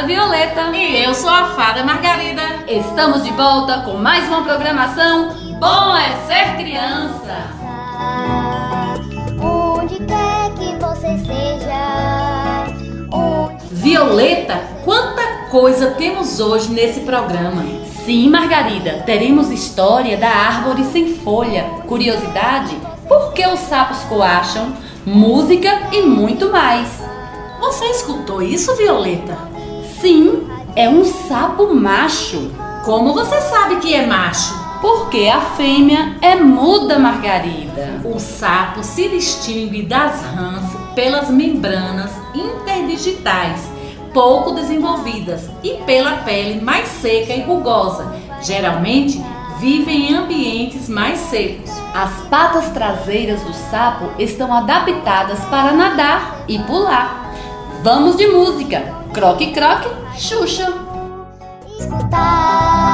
Fada Violeta. E eu sou a Fada Margarida. Estamos de volta com mais uma programação Bom é Ser Criança. Onde quer que você seja. Violeta, quanta coisa temos hoje nesse programa. Sim, Margarida, teremos história da árvore sem folha, curiosidade, por que os sapos coacham, música e muito mais. Você escutou isso, Violeta? Sim, é um sapo macho. Como você sabe que é macho? Porque a fêmea é muda, Margarida. O sapo se distingue das rãs pelas membranas interdigitais pouco desenvolvidas e pela pele mais seca e rugosa. Geralmente vivem em ambientes mais secos. As patas traseiras do sapo estão adaptadas para nadar e pular. Vamos de música! Croque, croque, Xuxa. Escutar.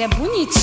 ele é bonito.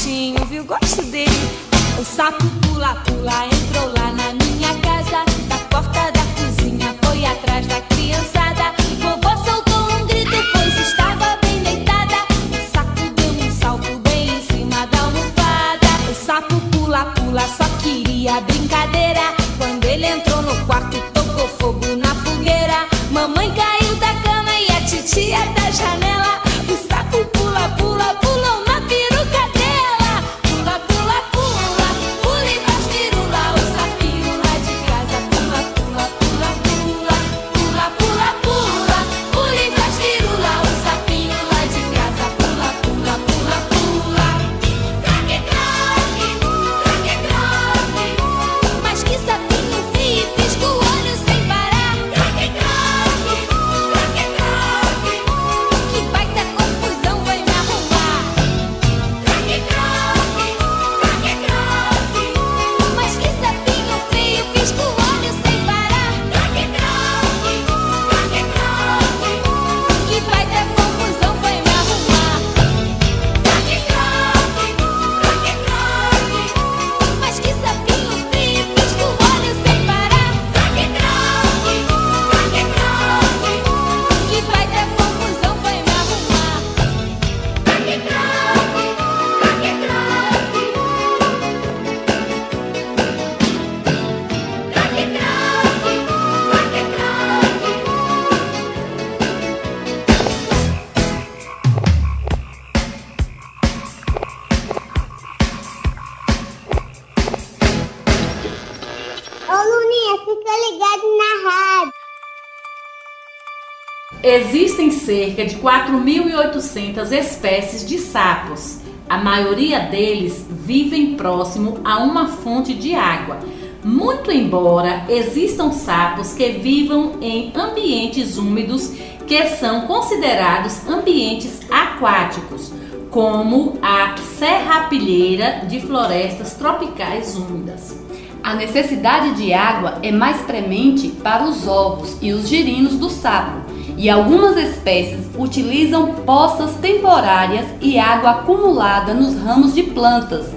Cerca de 4.800 espécies de sapos. A maioria deles vivem próximo a uma fonte de água. Muito embora existam sapos que vivam em ambientes úmidos que são considerados ambientes aquáticos, como a serrapilheira de florestas tropicais úmidas. A necessidade de água é mais premente para os ovos e os girinos do sapo, e algumas espécies utilizam poças temporárias e água acumulada nos ramos de plantas,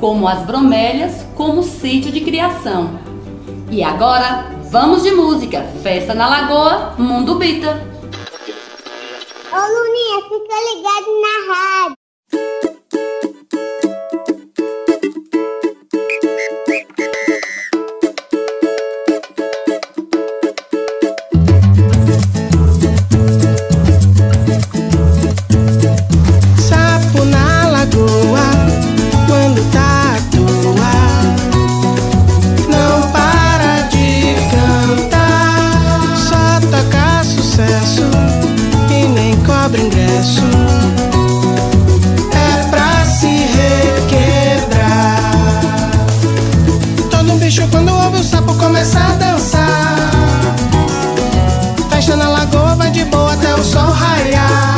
como as bromélias, como sítio de criação. E agora, vamos de música. Festa na Lagoa, Mundo Bita. Ô Luninha, fica ligado na rádio. Bicho quando ouve o sapo começa a dançar. Festa na lagoa vai de boa até o sol raiar.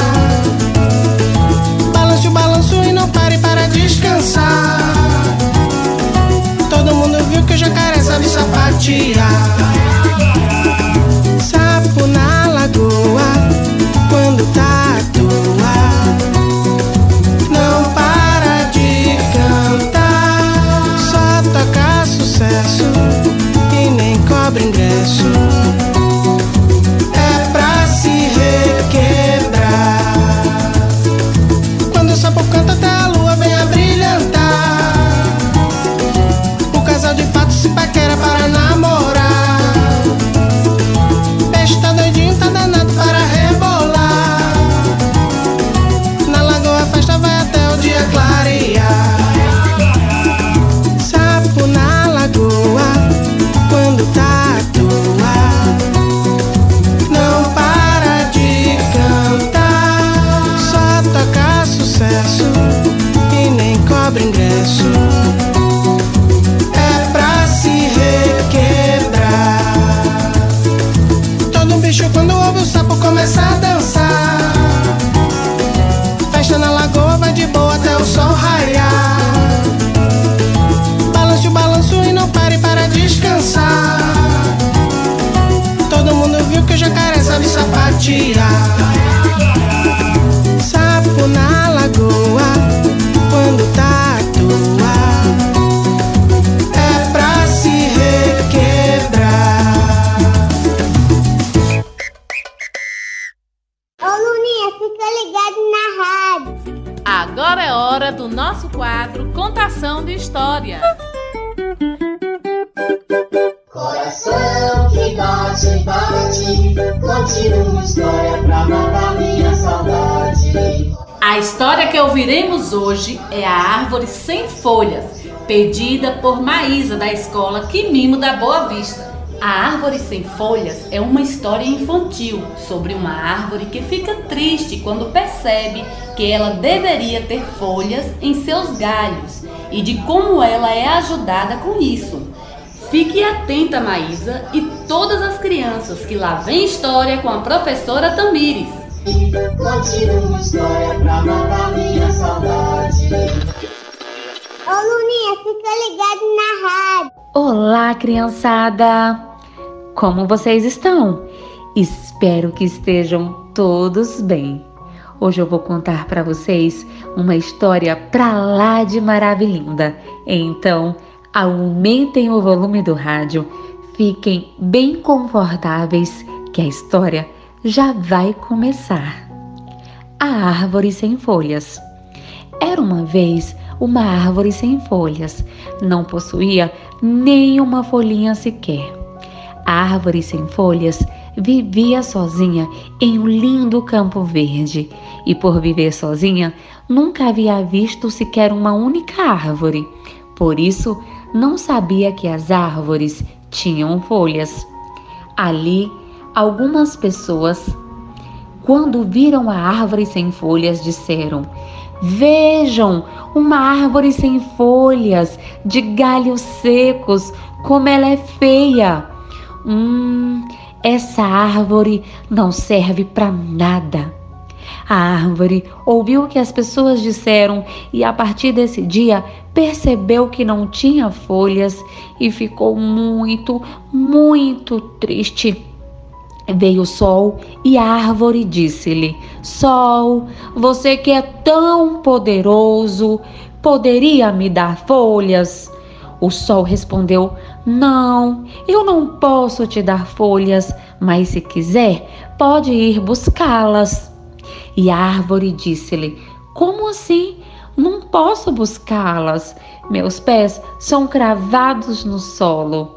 Balance o balanço e não pare para descansar. Todo mundo viu que o jacaré sabe sapatear. Agora é hora do nosso quadro Contação de História. Coração que bate, bate, conte uma história pra matar minha saudade. A história que ouviremos hoje é a Árvore Sem Folhas, pedida por Maísa da escola Quimimo da Boa Vista. A Árvore Sem Folhas é uma história infantil sobre uma árvore que fica triste quando percebe que ela deveria ter folhas em seus galhos e de como ela é ajudada com isso. Fique atenta, Maísa, e todas as crianças que lá vem história com a professora Tamires. Conte uma história pra matar minha saudade. Ô Luninha, fica ligado na rádio. Olá, criançada! Como vocês estão? Espero que estejam todos bem. Hoje eu vou contar para vocês uma história pra lá de maravilhosa. Então, aumentem o volume do rádio, fiquem bem confortáveis que a história já vai começar. A árvore sem folhas. Era uma vez uma árvore sem folhas, não possuía nenhuma folhinha sequer. A árvore sem folhas vivia sozinha em um lindo campo verde e, por viver sozinha, nunca havia visto sequer uma única árvore. Por isso, não sabia que as árvores tinham folhas. Ali, algumas pessoas, quando viram a árvore sem folhas, disseram: Vejam, uma árvore sem folhas, de galhos secos, como ela é feia. Hum, essa árvore não serve para nada. A árvore ouviu o que as pessoas disseram e, a partir desse dia, percebeu que não tinha folhas e ficou muito, muito triste. Veio o sol e a árvore disse-lhe: Sol, você que é tão poderoso, poderia me dar folhas? O sol respondeu: Não, eu não posso te dar folhas, mas se quiser, pode ir buscá-las. E a árvore disse-lhe: Como assim? Não posso buscá-las. Meus pés são cravados no solo.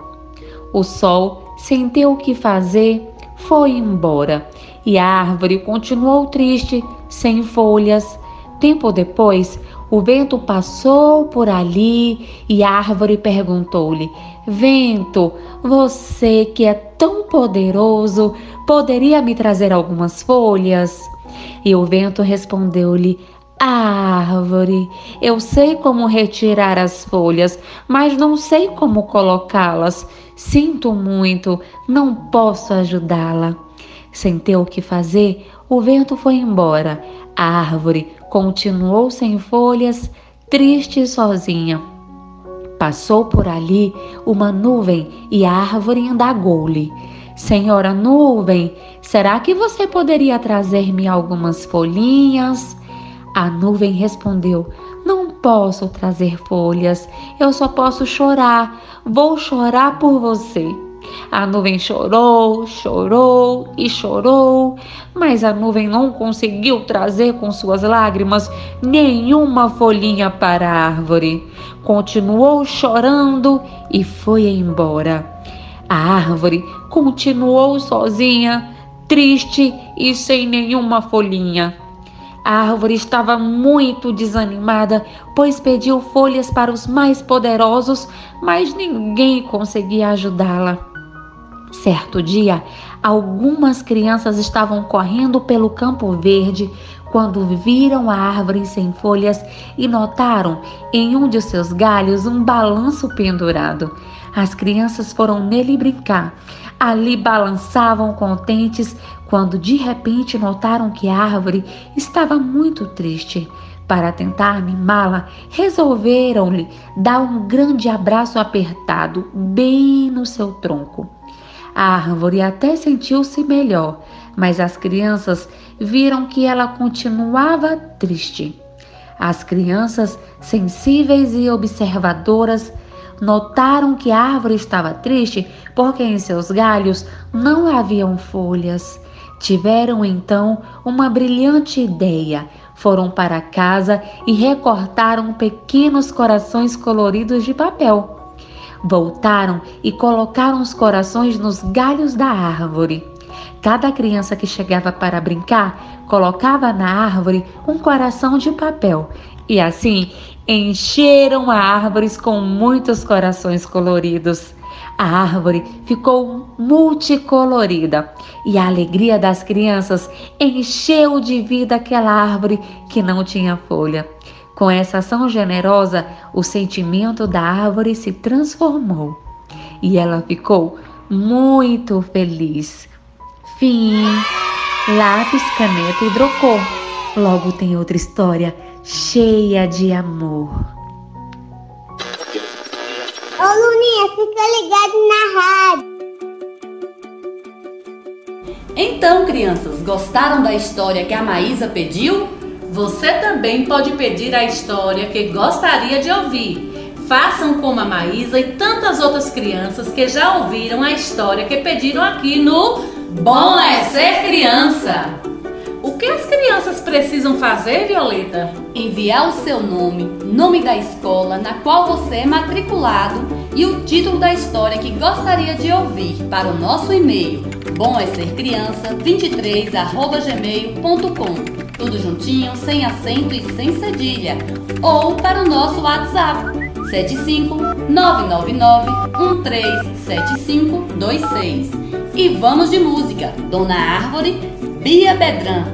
O sol, sem ter o que fazer, foi embora e a árvore continuou triste, sem folhas. Tempo depois, o vento passou por ali e a árvore perguntou-lhe: Vento, você que é tão poderoso, poderia me trazer algumas folhas? E o vento respondeu-lhe: Árvore, eu sei como retirar as folhas, mas não sei como colocá-las. Sinto muito, não posso ajudá-la. Sem ter o que fazer, o vento foi embora. A árvore continuou sem folhas, triste e sozinha. Passou por ali uma nuvem e a árvore indagou-lhe: Senhora nuvem, será que você poderia trazer-me algumas folhinhas? A nuvem respondeu: Não posso trazer folhas, eu só posso chorar. Vou chorar por você. A nuvem chorou, chorou e chorou, mas a nuvem não conseguiu trazer com suas lágrimas nenhuma folhinha para a árvore. Continuou chorando e foi embora. A árvore continuou sozinha, triste e sem nenhuma folhinha. A árvore estava muito desanimada, pois pediu folhas para os mais poderosos, mas ninguém conseguia ajudá-la. Certo dia, algumas crianças estavam correndo pelo campo verde quando viram a árvore sem folhas e notaram em um de seus galhos um balanço pendurado. As crianças foram nele brincar. Ali balançavam contentes quando de repente notaram que a árvore estava muito triste. Para tentar mimá-la, resolveram-lhe dar um grande abraço apertado bem no seu tronco. A árvore até sentiu-se melhor, mas as crianças viram que ela continuava triste. As crianças, sensíveis e observadoras, notaram que a árvore estava triste porque em seus galhos não haviam folhas. Tiveram então uma brilhante ideia. Foram para casa e recortaram pequenos corações coloridos de papel. Voltaram e colocaram os corações nos galhos da árvore. Cada criança que chegava para brincar colocava na árvore um coração de papel e assim encheram a árvores com muitos corações coloridos. A árvore ficou multicolorida e a alegria das crianças encheu de vida aquela árvore que não tinha folha. Com essa ação generosa, o sentimento da árvore se transformou e ela ficou muito feliz. Fim. Lápis, caneta e hidrocor. Logo tem outra história cheia de amor. Ô Luninha, fica ligado na rádio. Então, crianças, gostaram da história que a Maísa pediu? Você também pode pedir a história que gostaria de ouvir. Façam como a Maísa e tantas outras crianças que já ouviram a história que pediram aqui no Bom é Ser Criança. O que as crianças precisam fazer, Violeta? Enviar o seu nome, nome da escola na qual você é matriculado e o título da história que gostaria de ouvir para o nosso e-mail bom é ser criança 23@gmail.com. Tudo juntinho, sem acento e sem cedilha. Ou para o nosso WhatsApp 75 999 137526. E vamos de música. Dona Árvore, Bia Bedran.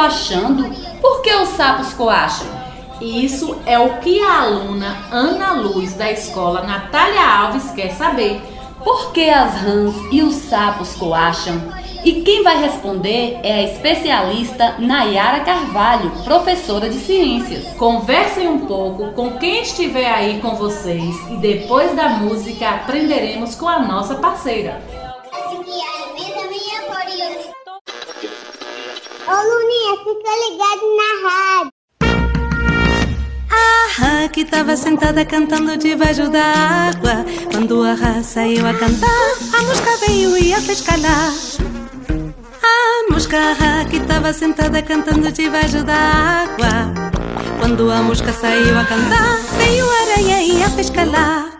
Coachando. Por que os sapos coacham? Isso é o que a aluna Ana Luz da escola Natália Alves quer saber. Por que as rãs e os sapos coacham? E quem vai responder é a especialista Nayara Carvalho, professora de ciências. Conversem um pouco com quem estiver aí com vocês e depois da música aprenderemos com a nossa parceira. Ô Luninha, fica ligado na rádio. A que tava sentada cantando debaixo da água. Quando a rã saiu a cantar, a mosca veio e a fez calar. A mosca rã que tava sentada cantando debaixo da água. Quando a mosca saiu a cantar, veio a aranha e a fez calar.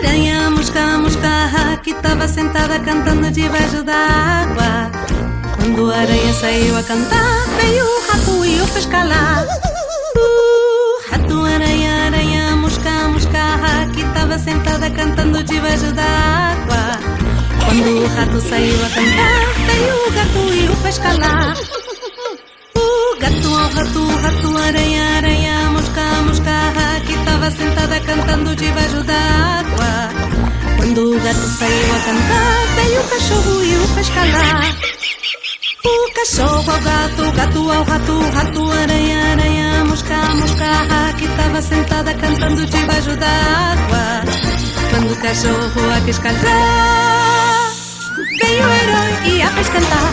Aranha, mosca, mosca rã que tava sentada cantando debaixo da água. Quando a aranha saiu a cantar, veio o rato e o fez calar. Uh, rato, aranha, aranha, mosca, mosca, que estava sentada cantando debaixo água. Quando o rato saiu a cantar, veio o gato e o fez calar. O gato, o rato, rato, aranha, aranha, mosca, mosca, que estava sentada cantando debaixo da água. Quando o gato saiu a cantar, veio o cachorro e o fez calar. O cachorro ao gato, o gato ao rato, o rato, aranha, aranha, mosca, mosca, que estava sentada cantando debaixo da água. Quando o cachorro a quis cantar, veio o herói e a fez cantar.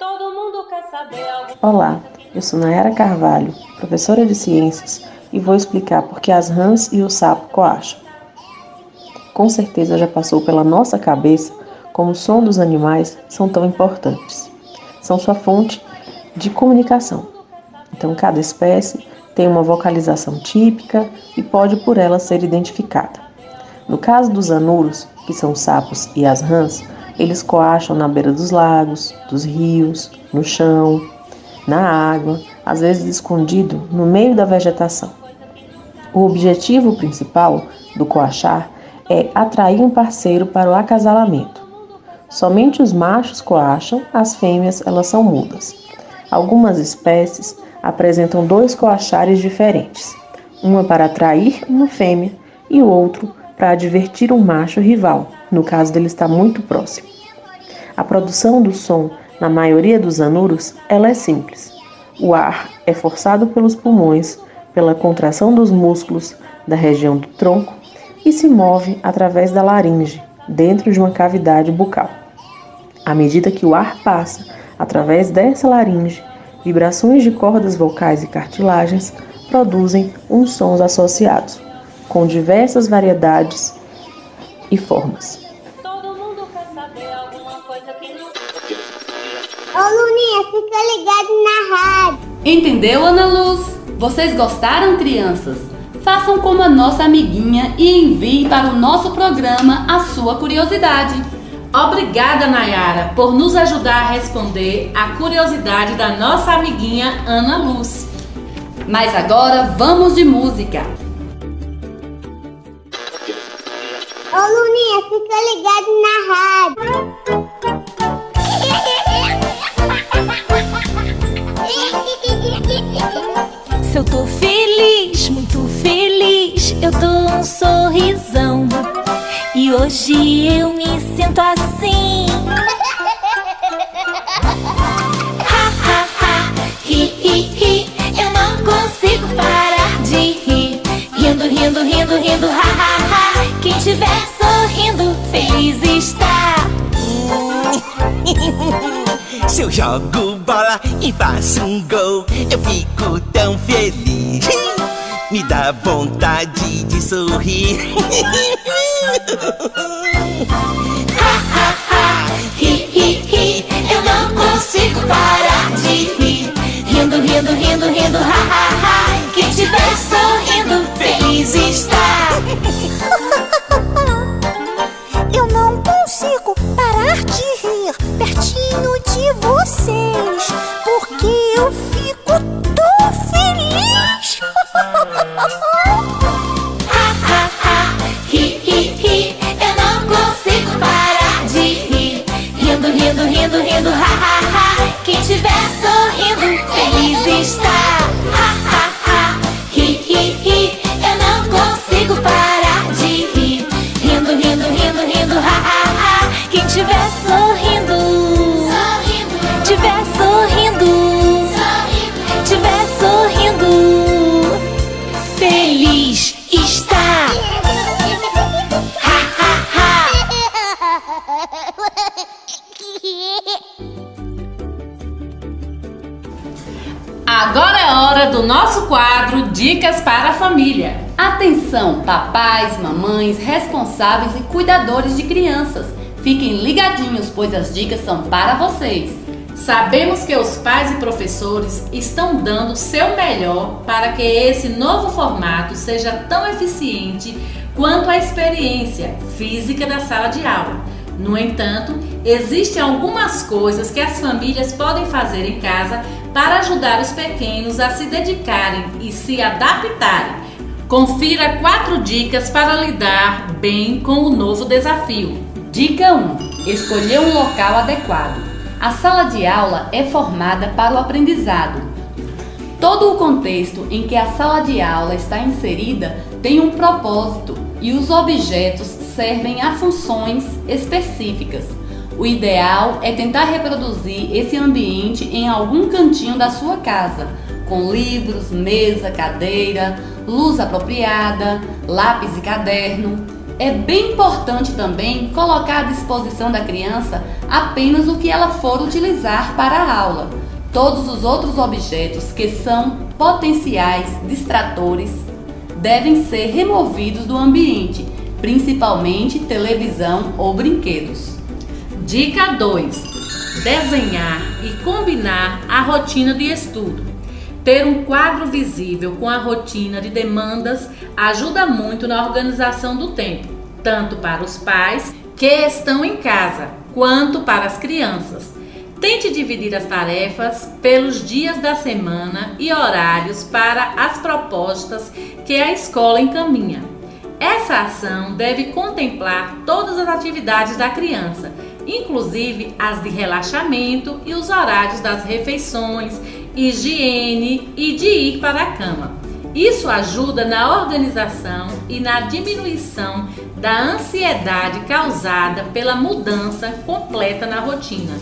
Todo mundo quer saber Olá, eu sou Nayara Carvalho, professora de ciências, e vou explicar por que as rãs e o sapo coacham. Com certeza já passou pela nossa cabeça como o som dos animais são tão importantes. São sua fonte de comunicação. Então, cada espécie tem uma vocalização típica e pode por ela ser identificada. No caso dos anuros, que são os sapos e as rãs, eles coacham na beira dos lagos, dos rios, no chão, na água, às vezes escondido no meio da vegetação. O objetivo principal do coachar é atrair um parceiro para o acasalamento. Somente os machos coacham, as fêmeas elas são mudas. Algumas espécies apresentam dois coachares diferentes, uma para atrair uma fêmea e o outro para advertir um macho rival, no caso dele estar muito próximo. A produção do som na maioria dos anuros ela é simples. O ar é forçado pelos pulmões, pela contração dos músculos da região do tronco e se move através da laringe, dentro de uma cavidade bucal. À medida que o ar passa através dessa laringe, vibrações de cordas vocais e cartilagens produzem uns sons associados, com diversas variedades e formas. Todo mundo quer saber alguma coisa que não. Ô Luninha, fica ligado na rádio. Entendeu, Ana Luz? Vocês gostaram, crianças? Façam como a nossa amiguinha e enviem para o nosso programa a sua curiosidade. Obrigada, Nayara, por nos ajudar a responder a curiosidade da nossa amiguinha Ana Luz. Mas agora vamos de música. Ô Luninha, fica ligado na rádio. Se eu tô feliz, muito feliz, eu dou um sorrisão. E hoje eu me sinto assim. Ha, ha, ha. Eu não consigo parar de rir. Rindo, rindo, rindo, rindo, ha, ha, ha. Quem estiver sorrindo, feliz está. Se eu jogo bola e faço um gol, eu fico tão feliz. Me dá vontade de sorrir. Ha, ha, ha. Eu não consigo parar de rir. Rindo, rindo, rindo, rindo, ha, ha. Rindo, rindo, rindo, ha, ha, ha. Quem estiver sorrindo, feliz está. Quadro Dicas para a Família. Atenção, papais, mamães, responsáveis e cuidadores de crianças. Fiquem ligadinhos, pois as dicas são para vocês. Sabemos que os pais e professores estão dando seu melhor para que esse novo formato seja tão eficiente quanto a experiência física da sala de aula. No entanto, existem algumas coisas que as famílias podem fazer em casa para ajudar os pequenos a se dedicarem e se adaptarem. Confira quatro dicas para lidar bem com o novo desafio. Dica 1: Escolher um local adequado. A sala de aula é formada para o aprendizado. Todo o contexto em que a sala de aula está inserida tem um propósito e os objetos servem a funções específicas. O ideal é tentar reproduzir esse ambiente em algum cantinho da sua casa, com livros, mesa, cadeira, luz apropriada, lápis e caderno. É bem importante também colocar à disposição da criança apenas o que ela for utilizar para a aula. Todos os outros objetos que são potenciais distratores devem ser removidos do ambiente, principalmente televisão ou brinquedos. Dica 2: Desenhar e combinar a rotina de estudo. Ter um quadro visível com a rotina de demandas ajuda muito na organização do tempo, tanto para os pais que estão em casa, quanto para as crianças. Tente dividir as tarefas pelos dias da semana e horários para as propostas que a escola encaminha. Essa ação deve contemplar todas as atividades da criança, inclusive as de relaxamento e os horários das refeições, higiene e de ir para a cama. Isso ajuda na organização e na diminuição da ansiedade causada pela mudança completa na rotina.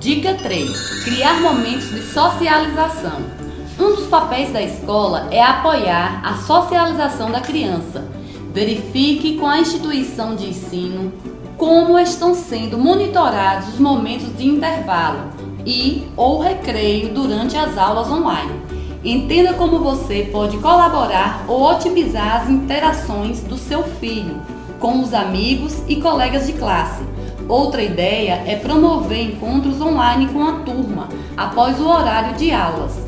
Dica 3: Criar momentos de socialização. Um dos papéis da escola é apoiar a socialização da criança. Verifique com a instituição de ensino como estão sendo monitorados os momentos de intervalo e ou recreio durante as aulas online. Entenda como você pode colaborar ou otimizar as interações do seu filho com os amigos e colegas de classe. Outra ideia é promover encontros online com a turma após o horário de aulas.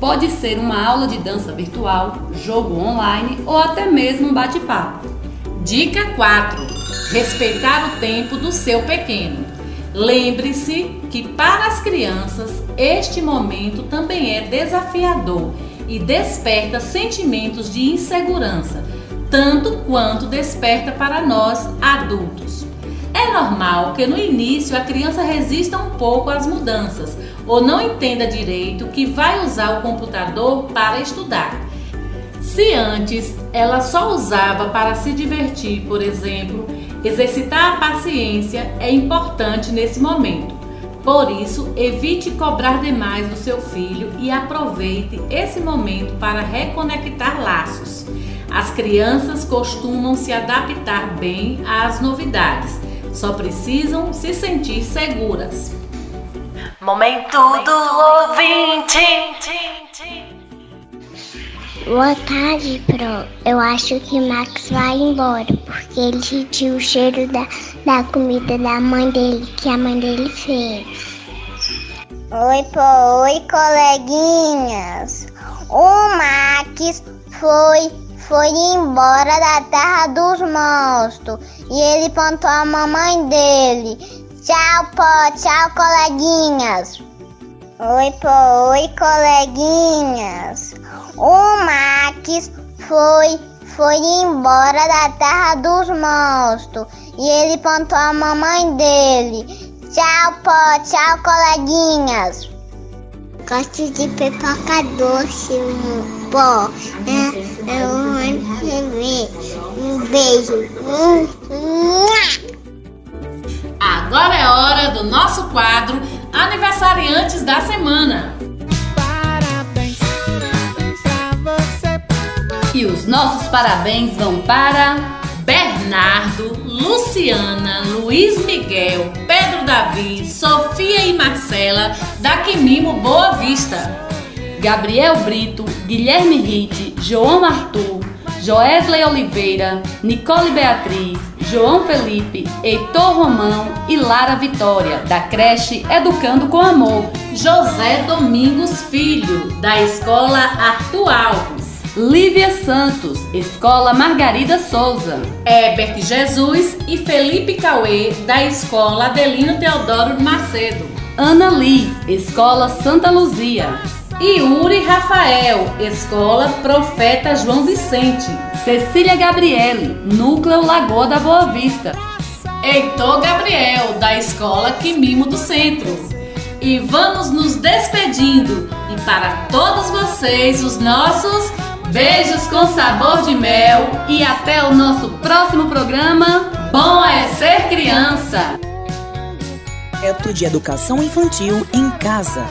Pode ser uma aula de dança virtual, jogo online ou até mesmo um bate-papo. Dica 4: respeitar o tempo do seu pequeno. Lembre-se que para as crianças este momento também é desafiador e desperta sentimentos de insegurança, tanto quanto desperta para nós adultos. É normal que no início a criança resista um pouco às mudanças ou não entenda direito que vai usar o computador para estudar. Se antes ela só usava para se divertir, por exemplo, Exercitar a paciência é importante nesse momento. Por isso, evite cobrar demais do seu filho e aproveite esse momento para reconectar laços. As crianças costumam se adaptar bem às novidades, só precisam se sentir seguras. Momento do ouvinte. Boa tarde, Pro. Eu acho que Max vai embora porque ele sentiu o cheiro da, da comida da mãe dele, que a mãe dele fez. Oi, Pro. Oi, coleguinhas. O Max foi, foi embora da terra dos monstros e ele plantou a mamãe dele. Tchau, Pó. Tchau, coleguinhas. Oi, Pó. Oi, coleguinhas. O Max foi, foi embora da terra dos monstros e ele plantou a mamãe dele. Tchau, pó, tchau, coleguinhas. Gosto de pipoca doce, pó. É, eu um beijo. Agora é hora do nosso quadro Aniversariantes da Semana. E os nossos parabéns vão para Bernardo, Luciana, Luiz Miguel, Pedro Davi, Sofia e Marcela, da Quimimo Boa Vista. Gabriel Brito, Guilherme Ritt, João Arthur, Joesley Oliveira, Nicole Beatriz, João Felipe, Heitor Romão e Lara Vitória, da creche Educando com Amor. José Domingos Filho, da escola Arthur Alves. Lívia Santos, Escola Margarida Souza. Herbert Jesus e Felipe Cauê, da Escola Adelino Teodoro Macedo. Ana Liz, Escola Santa Luzia. Yuri Rafael, Escola Profeta João Vicente. Cecília Gabriele, Núcleo Lagoa da Boa Vista. Heitor Gabriel, da Escola Quimimo do Centro. E vamos nos despedindo. E para todos vocês, os nossos Beijos com sabor de mel e até o nosso próximo programa. Bom é ser criança. Projeto de Educação Infantil em Casa.